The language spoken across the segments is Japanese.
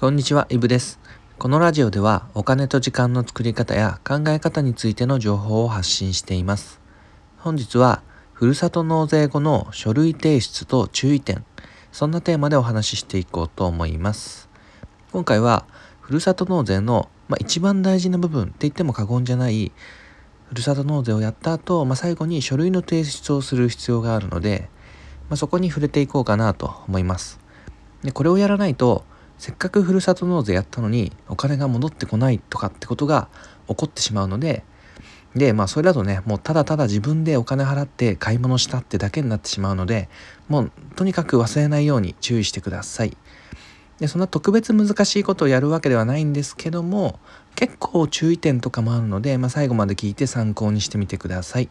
こんにちは、イブです。このラジオではお金と時間の作り方や考え方についての情報を発信しています。本日は、ふるさと納税後の書類提出と注意点、そんなテーマでお話ししていこうと思います。今回は、ふるさと納税の、まあ、一番大事な部分って言っても過言じゃない、ふるさと納税をやった後、まあ、最後に書類の提出をする必要があるので、まあ、そこに触れていこうかなと思います。でこれをやらないとせっかくふるさと納税やったのにお金が戻ってこないとかってことが起こってしまうのででまあそれだとねもうただただ自分でお金払って買い物したってだけになってしまうのでもうとにかく忘れないように注意してください。でそんな特別難しいことをやるわけではないんですけども結構注意点とかもあるので、まあ、最後まで聞いて参考にしてみてください。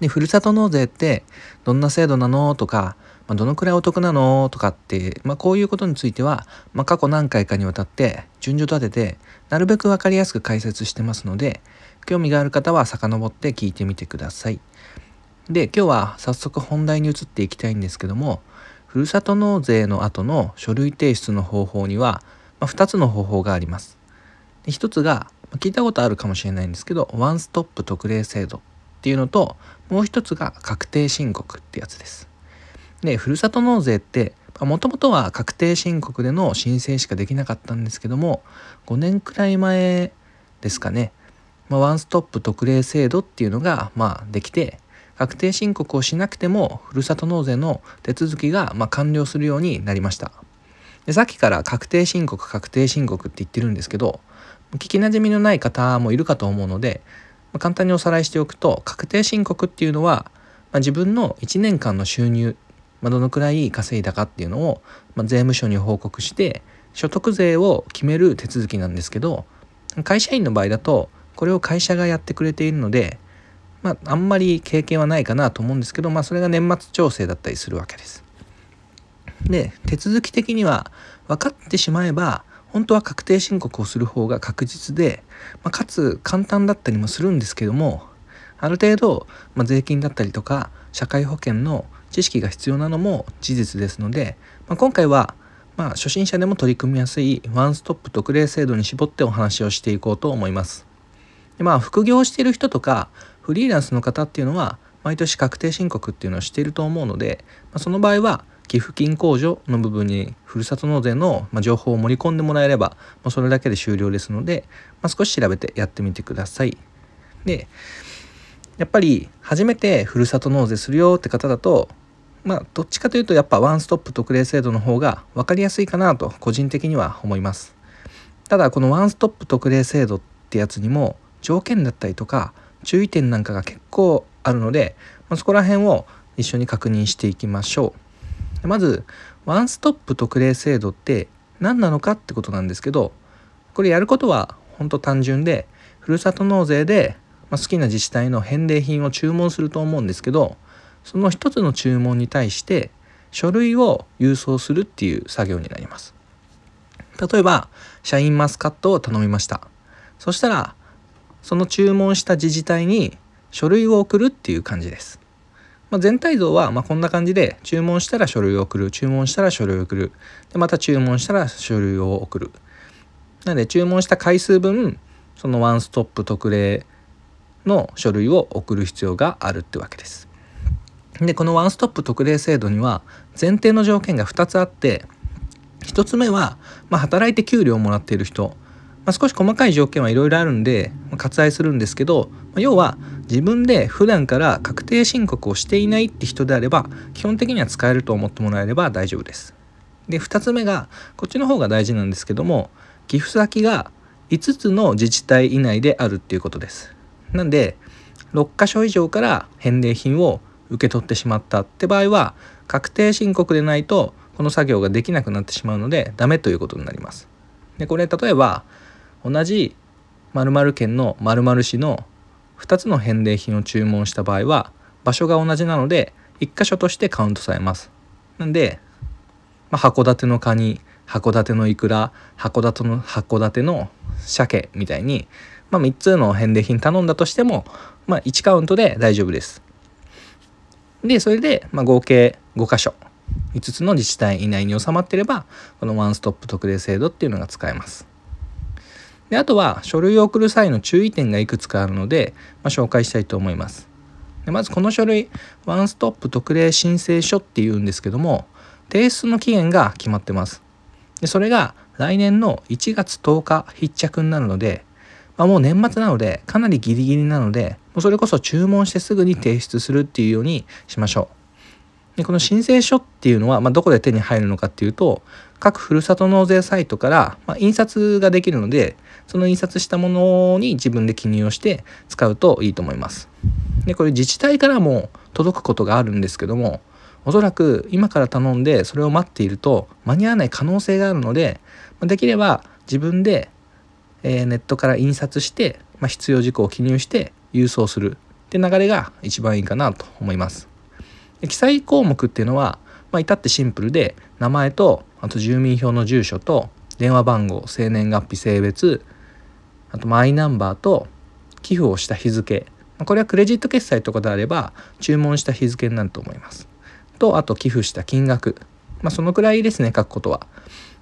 でふるさと納税ってどんな制度なの？とかまあ、どのくらいお得なの？とかって、まあ、こういうことについては、まあ、過去何回かにわたって順序立ててなるべく分かりやすく解説してますので興味がある方は遡って聞いてみてください。で今日は早速本題に移っていきたいんですけどもふるさと納税の後の書類提出の方法には、まあ、2つの方法があります。で1つが聞いたことあるかもしれないんですけどワンストップ特例制度っていうのともう一つが確定申告ってやつです。で、ふるさと納税って、もともとは確定申告での申請しかできなかったんですけども、5年くらい前ですかね、まあ、ワンストップ特例制度っていうのが、まあ、できて、確定申告をしなくても、ふるさと納税の手続きが、まあ、完了するようになりました。でさっきから確定申告、確定申告って言ってるんですけど、聞きなじみのない方もいるかと思うので、まあ、簡単におさらいしておくと、確定申告っていうのは、まあ、自分の1年間の収入まあ、どのくらい稼いだかっていうのを、まあ、税務署に報告して所得税を決める手続きなんですけど会社員の場合だとこれを会社がやってくれているので、まあ、あんまり経験はないかなと思うんですけど、まあ、それが年末調整だったりするわけです。で手続き的には分かってしまえば本当は確定申告をする方が確実で、まあ、かつ簡単だったりもするんですけどもある程度、まあ、税金だったりとか社会保険の知識が必要なのも事実ですので、まあ、今回はまあ初心者でも取り組みやすいワンストップ特例制度に絞ってお話をしていこうと思います。でまあ副業している人とかフリーランスの方っていうのは毎年確定申告っていうのをしていると思うので、まあ、その場合は寄付金控除の部分にふるさと納税の情報を盛り込んでもらえれば、まあ、それだけで終了ですので、まあ、少し調べてやってみてください。でやっぱり初めてふるさと納税するよって方だとまあどっちかというとやっぱワンストップ特例制度の方が分かりやすいかなと個人的には思います。ただこのワンストップ特例制度ってやつにも条件だったりとか注意点なんかが結構あるので、まあ、そこら辺を一緒に確認していきましょう。まずワンストップ特例制度って何なのかってことなんですけどこれやることは本当単純でふるさと納税でま好きな自治体の返礼品を注文すると思うんですけどその一つの注文に対して書類を郵送するっていう作業になります。例えば、シャインマスカットを頼みました。そしたら、その注文した自治体に書類を送るっていう感じです。まあ、全体像はまこんな感じで注文したら書類を送る注文したら書類を送るでまた注文したら書類を送るなので注文した回数分そのワンストップ特例の書類を送る必要があるってわけです。でこのワンストップ特例制度には前提の条件が2つあって1つ目は、まあ、働いて給料をもらっている人、まあ、少し細かい条件はいろいろあるんで、まあ、割愛するんですけど、まあ、要は自分で普段から確定申告をしていないって人であれば基本的には使えると思ってもらえれば大丈夫です。で2つ目がこっちの方が大事なんですけども寄付先が5つの自治体以内であるっていうことです。なんで6箇所以上から返礼品を受け取ってしまったって場合は確定申告でないとこの作業ができなくなってしまうのでダメということになります。でこれ例えば同じ〇〇県の〇〇市の2つの返礼品を注文した場合は場所が同じなので1箇所としてカウントされます。なんで、まあ、函館のカニ函館のイクラ函館の函館の鮭みたいに、まあ、3つの返礼品頼んだとしても、まあ、1カウントで大丈夫です。でそれで、まあ、合計5箇所5つの自治体以内に収まってればこのワンストップ特例制度っていうのが使えます。であとは書類を送る際の注意点がいくつかあるので、まあ、紹介したいと思います。でまずこの書類ワンストップ特例申請書っていうんですけども提出の期限が決まってます。でそれが来年の1月10日必着になるので、まあ、もう年末なのでかなりギリギリなのでうそれこそ注文してすぐに提出するっていうようにしましょう。でこの申請書っていうのは、まあ、どこで手に入るのかっていうと各ふるさと納税サイトから、まあ、印刷ができるのでその印刷したものに自分で記入をして使うといいと思います。でこれ自治体からも届くことがあるんですけどもおそらく今から頼んでそれを待っていると間に合わない可能性があるのでできれば自分で、ネットから印刷して、まあ、必要事項を記入して郵送するって流れが一番いいかなと思います。で記載項目っていうのは、まあ、至ってシンプルで名前とあと住民票の住所と電話番号生年月日性別あとマイナンバーと寄付をした日付これはクレジット決済とかであれば注文した日付になると思います。とあと寄付した金額まあそのくらいですね書くことは。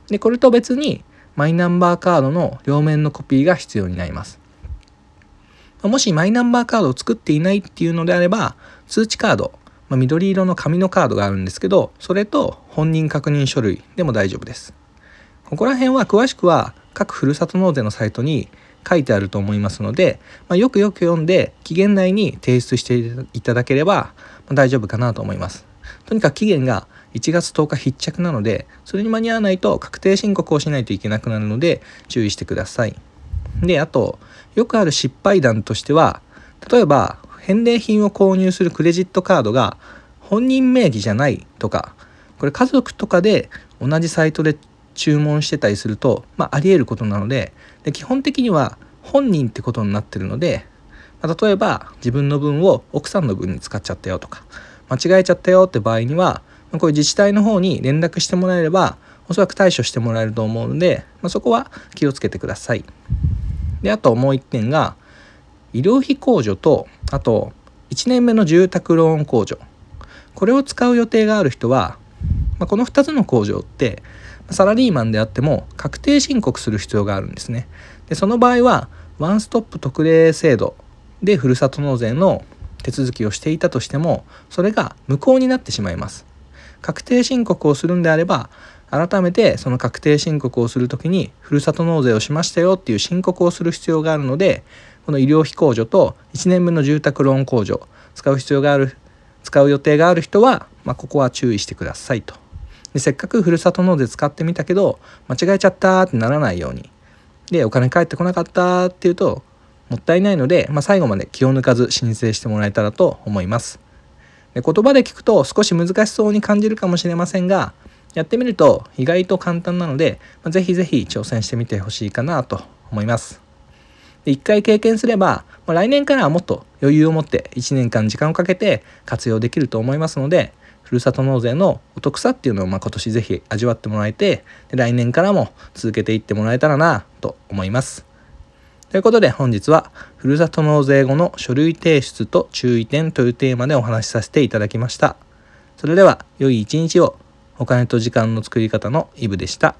でこれと別にマイナンバーカードの両面のコピーが必要になります。もしマイナンバーカードを作っていないっていうのであれば通知カード、まあ、緑色の紙のカードがあるんですけどそれと本人確認書類でも大丈夫です。ここら辺は詳しくは各ふるさと納税のサイトに書いてあると思いますので、まあ、よくよく読んで期限内に提出していただければ大丈夫かなと思います。とにかく期限が1月10日必着なのでそれに間に合わないと確定申告をしないといけなくなるので注意してください。であとよくある失敗談としては例えば返礼品を購入するクレジットカードが本人名義じゃないとかこれ家族とかで同じサイトで注文してたりすると、まあ、ありえることなのでで基本的には本人ってことになってるので、まあ、例えば自分の分を奥さんの分に使っちゃったよとか間違えちゃったよって場合にはこういう自治体の方に連絡してもらえればおそらく対処してもらえると思うので、まあ、そこは気をつけてください。であともう一点が医療費控除とあと1年目の住宅ローン控除これを使う予定がある人は、まあ、この2つの控除ってサラリーマンであっても確定申告する必要があるんですね。でその場合はワンストップ特例制度でふるさと納税の手続きをしていたとしてもそれが無効になってしまいます。確定申告をするんであれば改めてその確定申告をする時にふるさと納税をしましたよっていう申告をする必要があるのでこの医療費控除と1年分の住宅ローン控除使う必要がある使う予定がある人は、まあ、ここは注意してくださいと。でせっかくふるさと納税使ってみたけど間違えちゃったってならないように。でお金返ってこなかったっていうともったいないので、まあ、最後まで気を抜かず申請してもらえたらと思います。で言葉で聞くと少し難しそうに感じるかもしれませんがやってみると意外と簡単なので、まあ、ぜひぜひ挑戦してみてほしいかなと思いますで1回経験すれば、まあ、来年からはもっと余裕を持って1年間時間をかけて活用できると思いますのでふるさと納税のお得さっていうのをまあ今年ぜひ味わってもらえてで来年からも続けていってもらえたらなと思います。ということで本日はふるさと納税後の書類提出と注意点というテーマでお話しさせていただきました。それでは良い一日をお金と時間の作り方のイブでした。